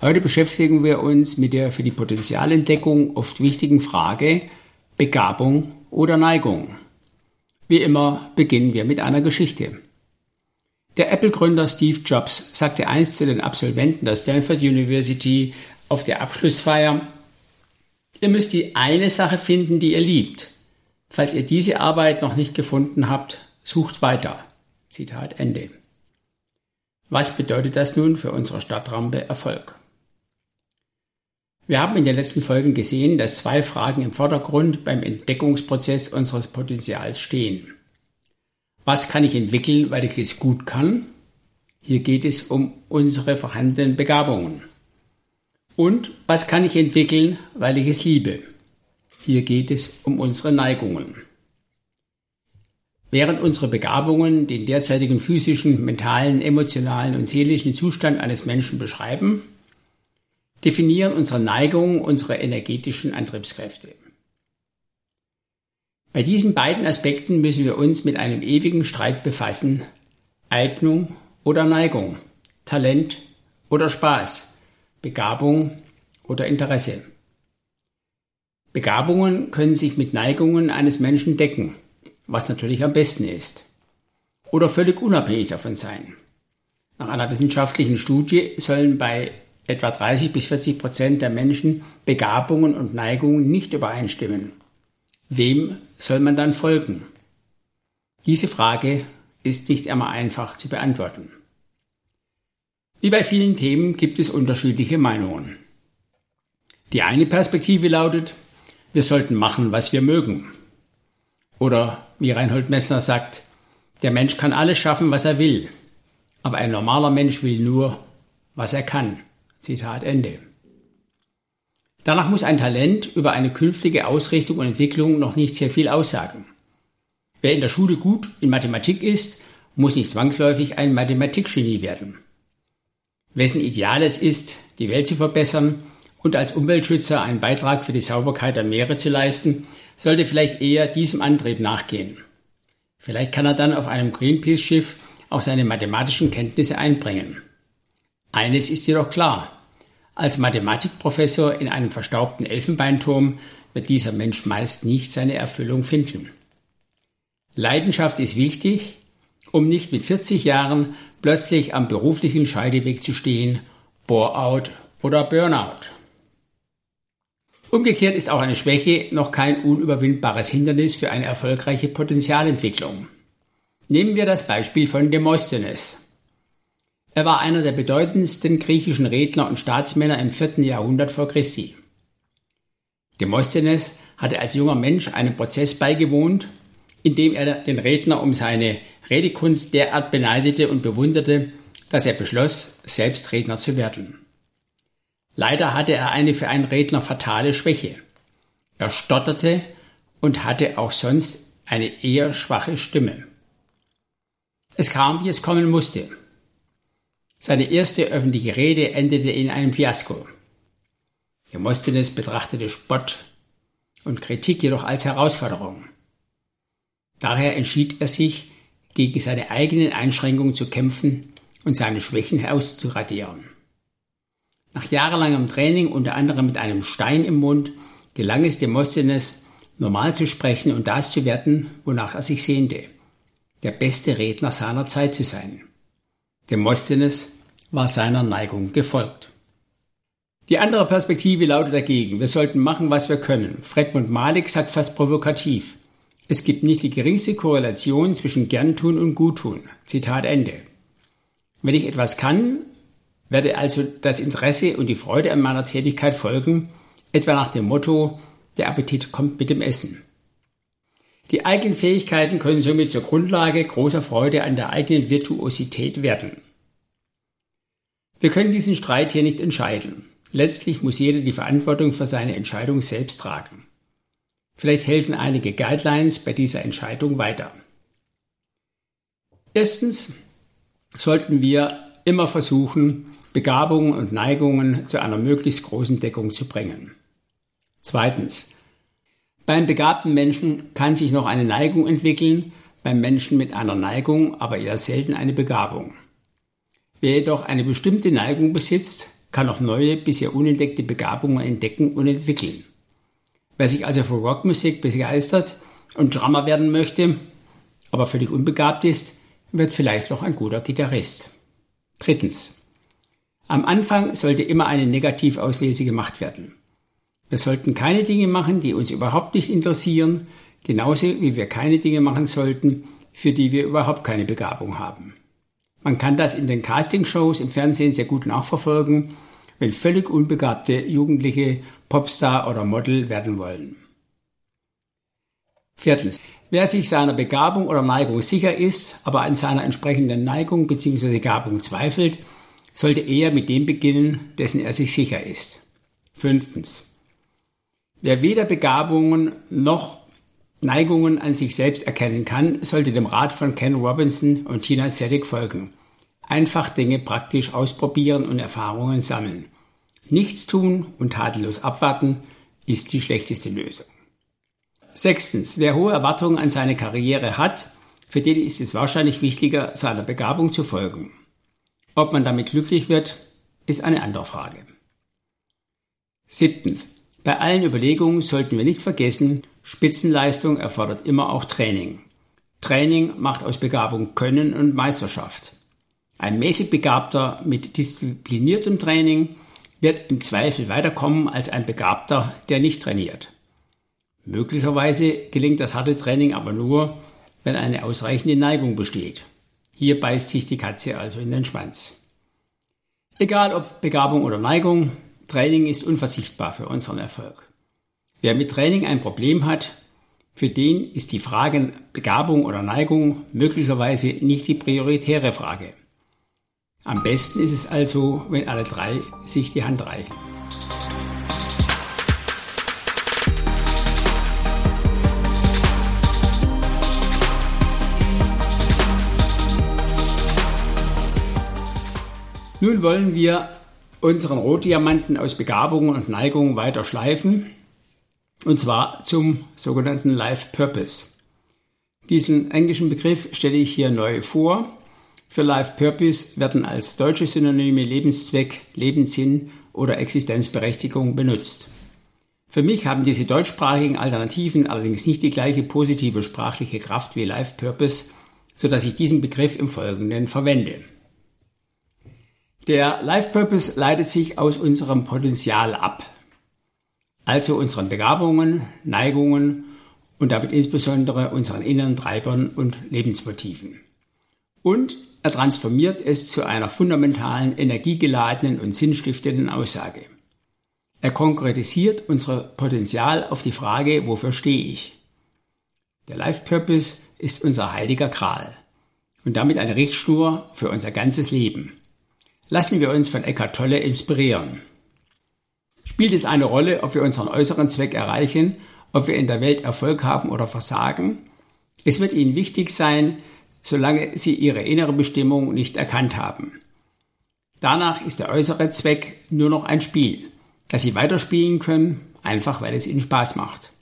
Heute beschäftigen wir uns mit der für die Potenzialentdeckung oft wichtigen Frage Begabung oder Neigung. Wie immer beginnen wir mit einer Geschichte. Der Apple-Gründer Steve Jobs sagte einst zu den Absolventen der Stanford University auf der Abschlussfeier, ihr müsst die eine Sache finden, die ihr liebt. Falls ihr diese Arbeit noch nicht gefunden habt, sucht weiter. Zitat Ende. Was bedeutet das nun für unsere Stadtrampe Erfolg? Wir haben in den letzten Folgen gesehen, dass zwei Fragen im Vordergrund beim Entdeckungsprozess unseres Potenzials stehen. Was kann ich entwickeln, weil ich es gut kann? Hier geht es um unsere vorhandenen Begabungen. Und was kann ich entwickeln, weil ich es liebe? Hier geht es um unsere Neigungen. Während unsere Begabungen den derzeitigen physischen, mentalen, emotionalen und seelischen Zustand eines Menschen beschreiben, definieren unsere Neigungen unsere energetischen Antriebskräfte. Bei diesen beiden Aspekten müssen wir uns mit einem ewigen Streit befassen. Eignung oder Neigung, Talent oder Spaß, Begabung oder Interesse. Begabungen können sich mit Neigungen eines Menschen decken, was natürlich am besten ist. Oder völlig unabhängig davon sein. Nach einer wissenschaftlichen Studie sollen bei etwa 30 bis 40 Prozent der Menschen Begabungen und Neigungen nicht übereinstimmen. Wem soll man dann folgen? Diese Frage ist nicht immer einfach zu beantworten. Wie bei vielen Themen gibt es unterschiedliche Meinungen. Die eine Perspektive lautet, wir sollten machen, was wir mögen. Oder wie Reinhold Messner sagt, der Mensch kann alles schaffen, was er will, aber ein normaler Mensch will nur, was er kann. Zitat Ende. Danach muss ein Talent über eine künftige Ausrichtung und Entwicklung noch nicht sehr viel aussagen. Wer in der Schule gut in Mathematik ist, muss nicht zwangsläufig ein Mathematikgenie werden. Wessen Ideal es ist, die Welt zu verbessern und als Umweltschützer einen Beitrag für die Sauberkeit der Meere zu leisten, sollte vielleicht eher diesem Antrieb nachgehen. Vielleicht kann er dann auf einem Greenpeace-Schiff auch seine mathematischen Kenntnisse einbringen. Eines ist jedoch klar. Als Mathematikprofessor in einem verstaubten Elfenbeinturm wird dieser Mensch meist nicht seine Erfüllung finden. Leidenschaft ist wichtig, um nicht mit 40 Jahren plötzlich am beruflichen Scheideweg zu stehen, Bore-out oder Burnout. Umgekehrt ist auch eine Schwäche noch kein unüberwindbares Hindernis für eine erfolgreiche Potenzialentwicklung. Nehmen wir das Beispiel von Demosthenes. Er war einer der bedeutendsten griechischen Redner und Staatsmänner im vierten Jahrhundert vor Christi. Demosthenes hatte als junger Mensch einem Prozess beigewohnt, in dem er den Redner um seine Redekunst derart beneidete und bewunderte, dass er beschloss, selbst Redner zu werden. Leider hatte er eine für einen Redner fatale Schwäche. Er stotterte und hatte auch sonst eine eher schwache Stimme. Es kam, wie es kommen musste. Seine erste öffentliche Rede endete in einem Fiasko. Demosthenes betrachtete Spott und Kritik jedoch als Herausforderung. Daher entschied er sich, gegen seine eigenen Einschränkungen zu kämpfen und seine Schwächen auszuradieren. Nach jahrelangem Training, unter anderem mit einem Stein im Mund, gelang es Demosthenes, normal zu sprechen und das zu werden, wonach er sich sehnte, der beste Redner seiner Zeit zu sein. Demosthenes war seiner Neigung gefolgt. Die andere Perspektive lautet dagegen, wir sollten machen, was wir können. Fredmund Malik sagt fast provokativ, es gibt nicht die geringste Korrelation zwischen Gerntun und Guttun. Zitat Ende. Wenn ich etwas kann, werde also das Interesse und die Freude an meiner Tätigkeit folgen, etwa nach dem Motto, der Appetit kommt mit dem Essen. Die eigenen Fähigkeiten können somit zur Grundlage großer Freude an der eigenen Virtuosität werden. Wir können diesen Streit hier nicht entscheiden. Letztlich muss jeder die Verantwortung für seine Entscheidung selbst tragen. Vielleicht helfen einige Guidelines bei dieser Entscheidung weiter. Erstens sollten wir immer versuchen, Begabungen und Neigungen zu einer möglichst großen Deckung zu bringen. Zweitens. Beim begabten Menschen kann sich noch eine Neigung entwickeln, beim Menschen mit einer Neigung aber eher selten eine Begabung. Wer jedoch eine bestimmte Neigung besitzt, kann auch neue, bisher unentdeckte Begabungen entdecken und entwickeln. Wer sich also für Rockmusik begeistert und Drummer werden möchte, aber völlig unbegabt ist, wird vielleicht noch ein guter Gitarrist. Drittens. Am Anfang sollte immer eine Negativauslese gemacht werden. Wir sollten keine Dinge machen, die uns überhaupt nicht interessieren, genauso wie wir keine Dinge machen sollten, für die wir überhaupt keine Begabung haben. Man kann das in den Castingshows im Fernsehen sehr gut nachverfolgen, wenn völlig unbegabte Jugendliche Popstar oder Model werden wollen. Viertens. Wer sich seiner Begabung oder Neigung sicher ist, aber an seiner entsprechenden Neigung bzw. Begabung zweifelt, sollte eher mit dem beginnen, dessen er sich sicher ist. Fünftens. Wer weder Begabungen noch Neigungen an sich selbst erkennen kann, sollte dem Rat von Ken Robinson und Tina Selig folgen. Einfach Dinge praktisch ausprobieren und Erfahrungen sammeln. Nichts tun und tadellos abwarten ist die schlechteste Lösung. Sechstens, wer hohe Erwartungen an seine Karriere hat, für den ist es wahrscheinlich wichtiger, seiner Begabung zu folgen. Ob man damit glücklich wird, ist eine andere Frage. Siebtens, bei allen Überlegungen sollten wir nicht vergessen, Spitzenleistung erfordert immer auch Training. Training macht aus Begabung Können und Meisterschaft. Ein mäßig Begabter mit diszipliniertem Training wird im Zweifel weiterkommen als ein Begabter, der nicht trainiert. Möglicherweise gelingt das harte Training aber nur, wenn eine ausreichende Neigung besteht. Hier beißt sich die Katze also in den Schwanz. Egal ob Begabung oder Neigung, Training ist unverzichtbar für unseren Erfolg. Wer mit Training ein Problem hat, für den ist die Frage Begabung oder Neigung möglicherweise nicht die prioritäre Frage. Am besten ist es also, wenn alle drei sich die Hand reichen. Nun wollen wir unseren Rotdiamanten aus Begabungen und Neigungen weiter schleifen, und zwar zum sogenannten Life Purpose. Diesen englischen Begriff stelle ich hier neu vor. Für Life Purpose werden als deutsche Synonyme Lebenszweck, Lebenssinn oder Existenzberechtigung benutzt. Für mich haben diese deutschsprachigen Alternativen allerdings nicht die gleiche positive sprachliche Kraft wie Life Purpose, sodass ich diesen Begriff im Folgenden verwende. Der Life Purpose leitet sich aus unserem Potenzial ab, also unseren Begabungen, Neigungen und damit insbesondere unseren inneren Treibern und Lebensmotiven. Und er transformiert es zu einer fundamentalen, energiegeladenen und sinnstiftenden Aussage. Er konkretisiert unser Potenzial auf die Frage, wofür stehe ich? Der Life Purpose ist unser heiliger Gral und damit eine Richtschnur für unser ganzes Leben. Lassen wir uns von Eckhart Tolle inspirieren. Spielt es eine Rolle, ob wir unseren äußeren Zweck erreichen, ob wir in der Welt Erfolg haben oder versagen? Es wird Ihnen wichtig sein, solange Sie Ihre innere Bestimmung nicht erkannt haben. Danach ist der äußere Zweck nur noch ein Spiel, das Sie weiterspielen können, einfach weil es Ihnen Spaß macht.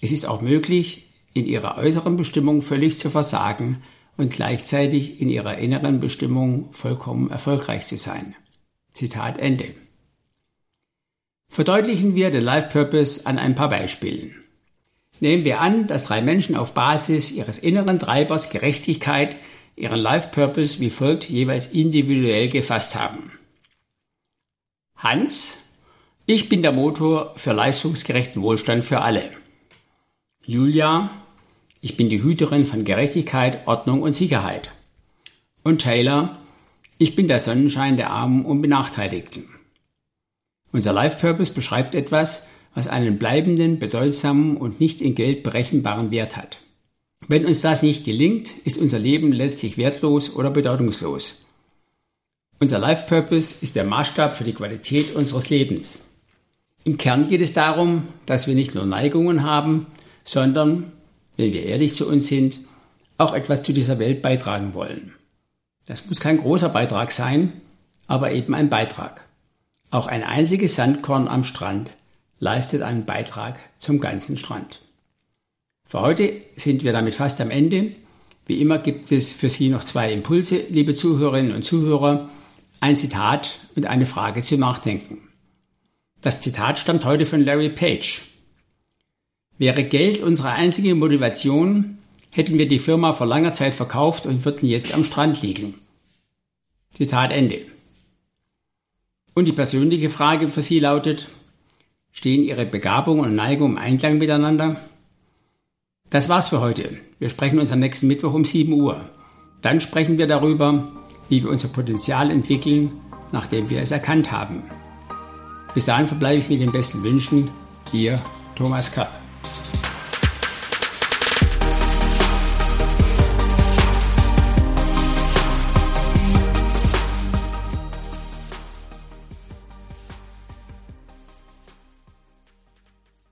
Es ist auch möglich, in Ihrer äußeren Bestimmung völlig zu versagen und gleichzeitig in ihrer inneren Bestimmung vollkommen erfolgreich zu sein. Zitat Ende. Verdeutlichen wir den Life Purpose an ein paar Beispielen. Nehmen wir an, dass drei Menschen auf Basis ihres inneren Treibers Gerechtigkeit ihren Life Purpose wie folgt jeweils individuell gefasst haben. Hans, ich bin der Motor für leistungsgerechten Wohlstand für alle. Julia, ich bin die Hüterin von Gerechtigkeit, Ordnung und Sicherheit. Und Taylor, ich bin der Sonnenschein der Armen und Benachteiligten. Unser Life Purpose beschreibt etwas, was einen bleibenden, bedeutsamen und nicht in Geld berechenbaren Wert hat. Wenn uns das nicht gelingt, ist unser Leben letztlich wertlos oder bedeutungslos. Unser Life Purpose ist der Maßstab für die Qualität unseres Lebens. Im Kern geht es darum, dass wir nicht nur Neigungen haben, sondern, wenn wir ehrlich zu uns sind, auch etwas zu dieser Welt beitragen wollen. Das muss kein großer Beitrag sein, aber eben ein Beitrag. Auch ein einziges Sandkorn am Strand leistet einen Beitrag zum ganzen Strand. Für heute sind wir damit fast am Ende. Wie immer gibt es für Sie noch zwei Impulse, liebe Zuhörerinnen und Zuhörer, ein Zitat und eine Frage zum Nachdenken. Das Zitat stammt heute von Larry Page. Wäre Geld unsere einzige Motivation, hätten wir die Firma vor langer Zeit verkauft und würden jetzt am Strand liegen. Zitat Ende. Und die persönliche Frage für Sie lautet, stehen Ihre Begabung und Neigung im Einklang miteinander? Das war's für heute. Wir sprechen uns am nächsten Mittwoch um 7 Uhr. Dann sprechen wir darüber, wie wir unser Potenzial entwickeln, nachdem wir es erkannt haben. Bis dahin verbleibe ich mit den besten Wünschen. Ihr Thomas K.